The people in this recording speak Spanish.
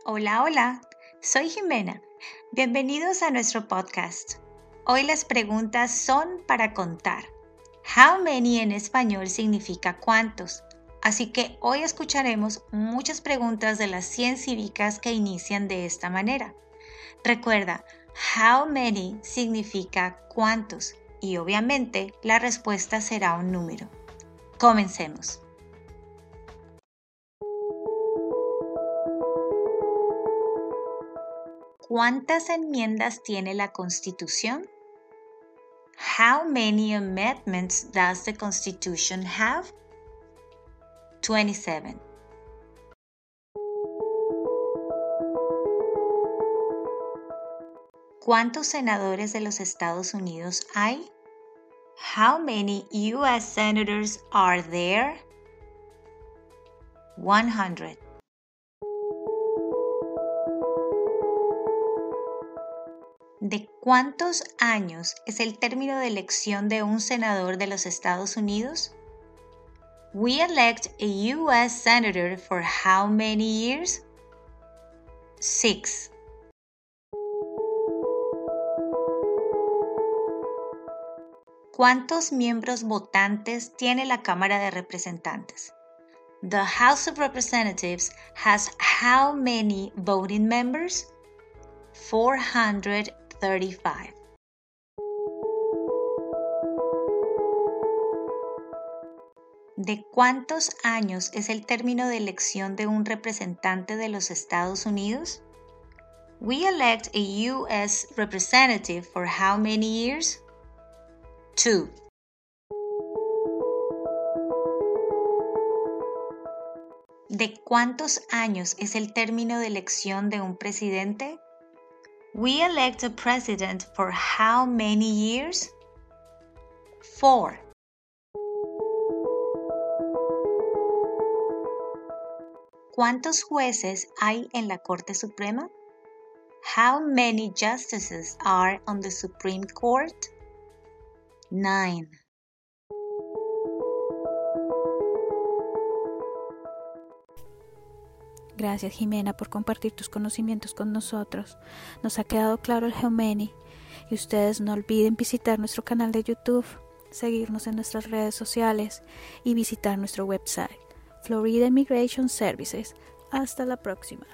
Hola, hola, soy Jimena. Bienvenidos a nuestro podcast. Hoy las preguntas son para contar. How many en español significa cuántos, así que hoy escucharemos muchas preguntas de las 100 cívicas que inician de esta manera. Recuerda, how many significa cuántos y obviamente la respuesta será un número. Comencemos. ¿Cuántas enmiendas tiene la Constitución? How many amendments does the Constitution have? 27. ¿Cuántos senadores de los Estados Unidos hay? How many US senators are there? 100. ¿De cuántos años es el término de elección de un senador de los Estados Unidos? We elect a US senator for how many years? Six. ¿Cuántos miembros votantes tiene la Cámara de Representantes? The House of Representatives has how many voting members? 400 35. ¿De cuántos años es el término de elección de un representante de los Estados Unidos? We elect a U.S. representative for how many years? Two. ¿De cuántos años es el término de elección de un presidente? We elect a president for how many years? Four. ¿Cuántos jueces hay en la Corte Suprema? How many justices are on the Supreme Court? Nine. Gracias Jimena por compartir tus conocimientos con nosotros. Nos ha quedado claro el Geomeni y ustedes no olviden visitar nuestro canal de YouTube, seguirnos en nuestras redes sociales y visitar nuestro website Florida Immigration Services. Hasta la próxima.